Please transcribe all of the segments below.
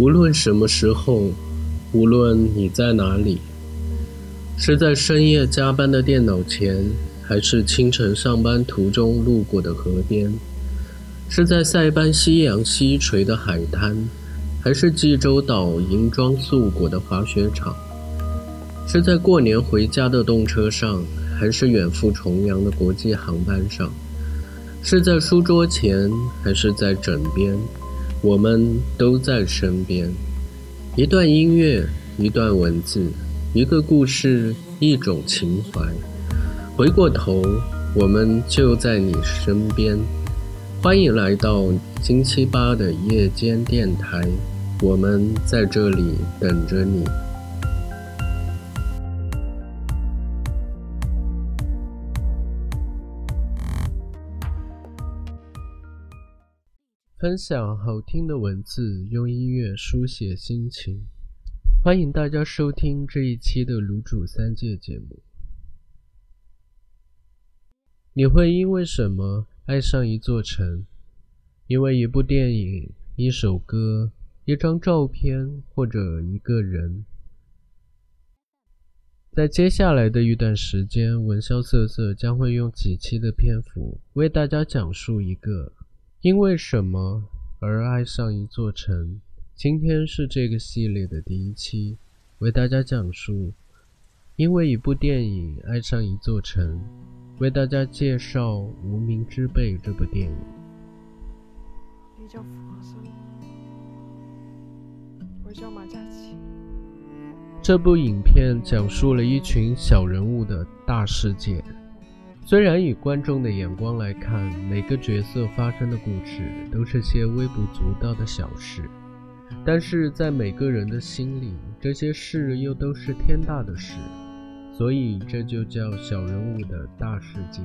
无论什么时候，无论你在哪里，是在深夜加班的电脑前，还是清晨上班途中路过的河边，是在塞班夕阳西垂的海滩，还是济州岛银装素裹的滑雪场，是在过年回家的动车上，还是远赴重洋的国际航班上，是在书桌前，还是在枕边，我们都在身边。一段音乐，一段文字，一个故事，一种情怀。回过头，我们就在你身边。欢迎来到星期八的夜间电台，我们在这里等着你。分享好听的文字，用音乐书写心情。欢迎大家收听这一期的卤煮三界节目。你会因为什么爱上一座城？因为一部电影、一首歌、一张照片，或者一个人？在接下来的一段时间，文潇瑟瑟将会用几期的篇幅为大家讲述一个。因为什么而爱上一座城？今天是这个系列的第一期，为大家讲述因为一部电影爱上一座城，为大家介绍《无名之辈》这部电影。你叫福和生，我叫马嘉祺。这部影片讲述了一群小人物的大事件。虽然以观众的眼光来看，每个角色发生的故事都是些微不足道的小事，但是在每个人的心里，这些事又都是天大的事，所以这就叫小人物的大世界。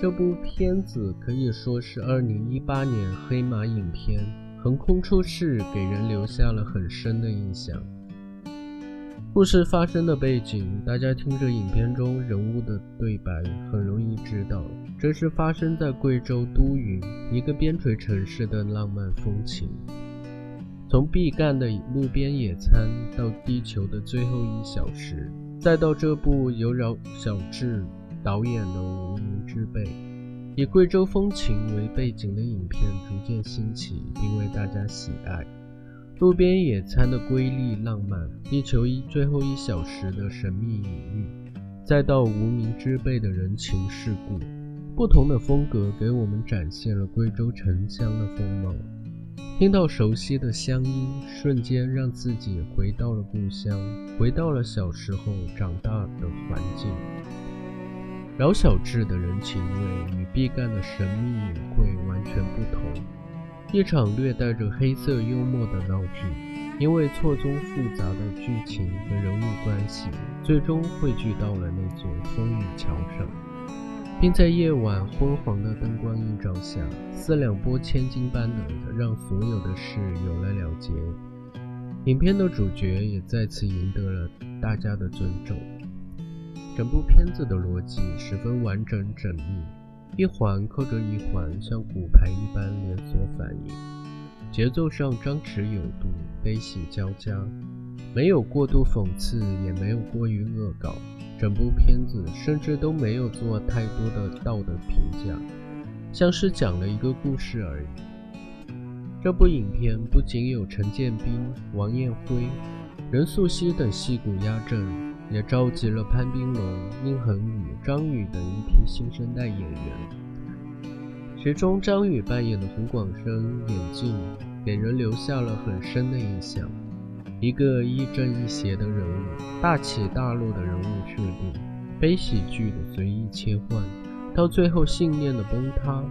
这部片子可以说是2018年黑马影片，横空出世，给人留下了很深的印象。故事发生的背景，大家听着影片中人物的对白，很容易知道，这是发生在贵州都匀一个边陲城市的浪漫风情。从毕赣的路边野餐，到地球的最后一小时，再到这部由饶小志导演的《无名之辈》，以贵州风情为背景的影片逐渐兴起，并为大家喜爱。路边野餐的瑰丽浪漫，地球一最后一小时的神秘隐喻，再到无名之辈的人情世故，不同的风格给我们展现了贵州城乡的风貌。听到熟悉的乡音，瞬间让自己回到了故乡，回到了小时候长大的环境。饶小志的人情味与毕赣的神秘隐晦完全不同。一场略带着黑色幽默的闹剧，因为错综复杂的剧情和人物关系，最终汇聚到了那座风雨桥上，并在夜晚昏黄的灯光映照下，四两拨千斤般的让所有的事有了了结。影片的主角也再次赢得了大家的尊重。整部片子的逻辑十分完整缜密。一环扣着一环，像骨牌一般连锁反应，节奏上张弛有度，悲喜交加，没有过度讽刺，也没有过于恶搞。整部片子甚至都没有做太多的道德评价，像是讲了一个故事而已。这部影片不仅有陈建斌、王艳辉、任素汐等戏骨压阵。也召集了潘斌龙、宁恒宇、张宇等一批新生代演员，其中张宇扮演的胡广生眼镜给人留下了很深的印象。一个亦正亦邪的人物，大起大落的人物设定，悲喜剧的随意切换，到最后信念的崩塌，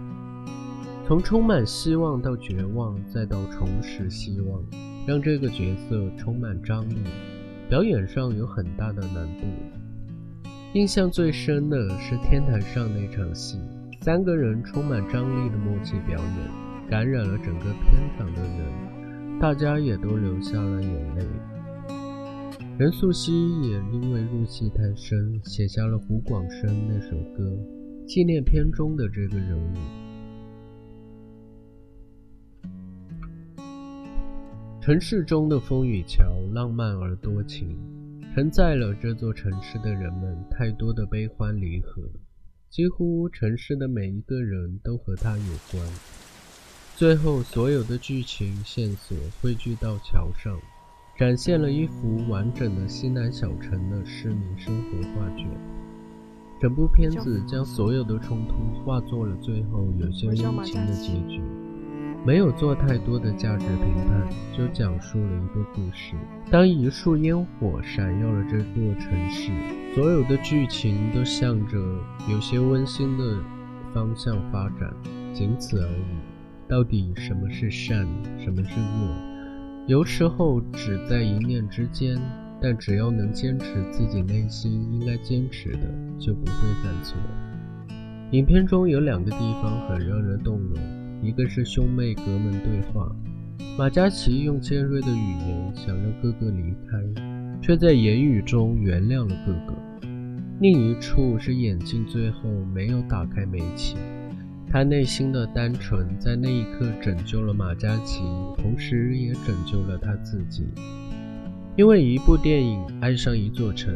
从充满希望到绝望，再到重拾希望，让这个角色充满张力。表演上有很大的难度，印象最深的是天台上那场戏，三个人充满张力的默契表演，感染了整个片场的人，大家也都流下了眼泪。任素汐也因为入戏太深，写下了胡广生那首歌，纪念片中的这个人物。城市中的风雨桥，浪漫而多情，承载了这座城市的人们太多的悲欢离合。几乎城市的每一个人都和它有关。最后，所有的剧情线索汇聚到桥上，展现了一幅完整的西南小城的市民生活画卷。整部片子将所有的冲突化作了最后有些温情的结局，没有做太多的价值评判，就讲述了一个故事。当一束烟火闪耀了这座城市，所有的剧情都向着有些温馨的方向发展，仅此而已。到底什么是善，什么是恶？有时候只在一念之间。但只要能坚持自己内心应该坚持的，就不会犯错。影片中有两个地方很让人动容，一个是兄妹隔门对话，马嘉祺用尖锐的语言想让哥哥离开，却在言语中原谅了哥哥；另一处是眼镜最后没有打开煤气，他内心的单纯在那一刻拯救了马嘉祺，同时也拯救了他自己。因为一部电影爱上一座城，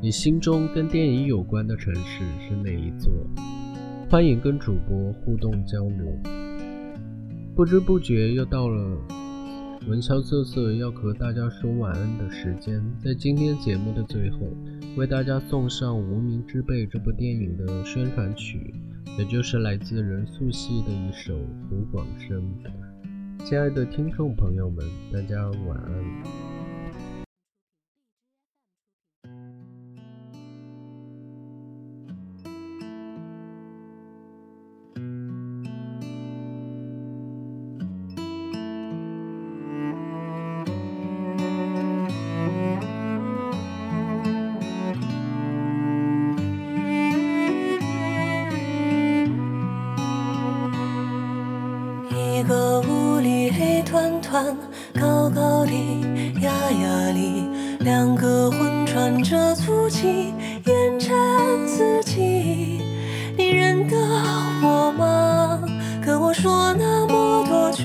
你心中跟电影有关的城市是哪一座？欢迎跟主播互动交流。不知不觉又到了闻香瑟瑟要和大家说晚安的时间，在今天节目的最后，为大家送上《无名之辈》这部电影的宣传曲，也就是来自任素汐的一首《胡广生》。亲爱的听众朋友们，大家晚安。高高的，压压里，两个魂穿着足迹，烟尘四季。你认得我吗？跟我说那么多句，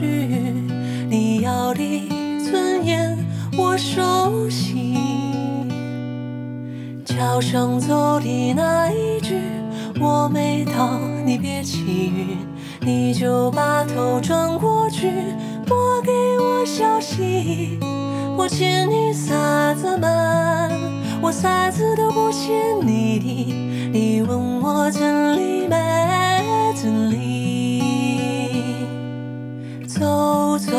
你要的尊严我熟悉。桥上走的那一句，我没到，你别起晕，你就把头转过去。拨给我消息，我欠你啥子嘛？我啥子都不欠你的，你问我真理没真理？走走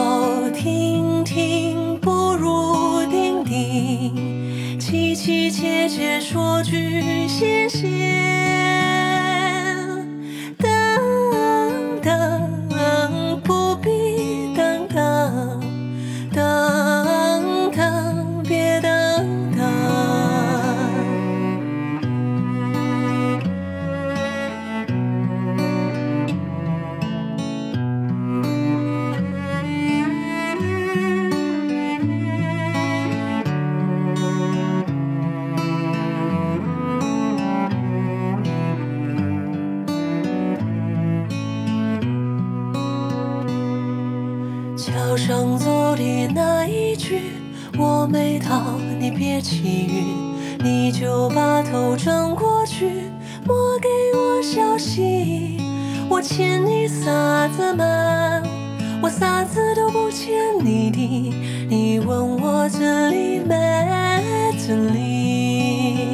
停停不如定定，凄凄切切说句谢句，我没到，你别起晕，你就把头转过去，莫给我消息。我欠你啥子嘛？我啥子都不欠你的，你问我这里没这里？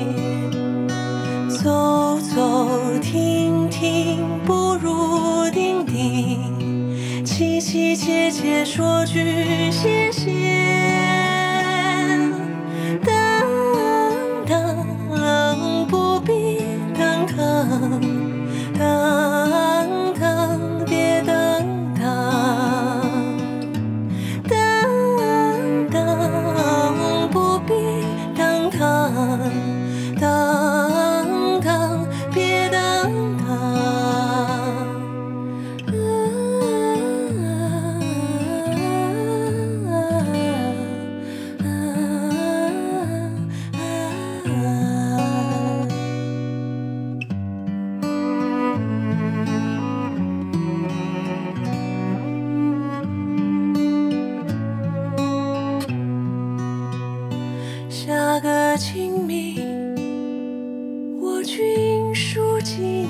走走停停不如定定。凄凄切切说句谢谢。清明，我君书尽。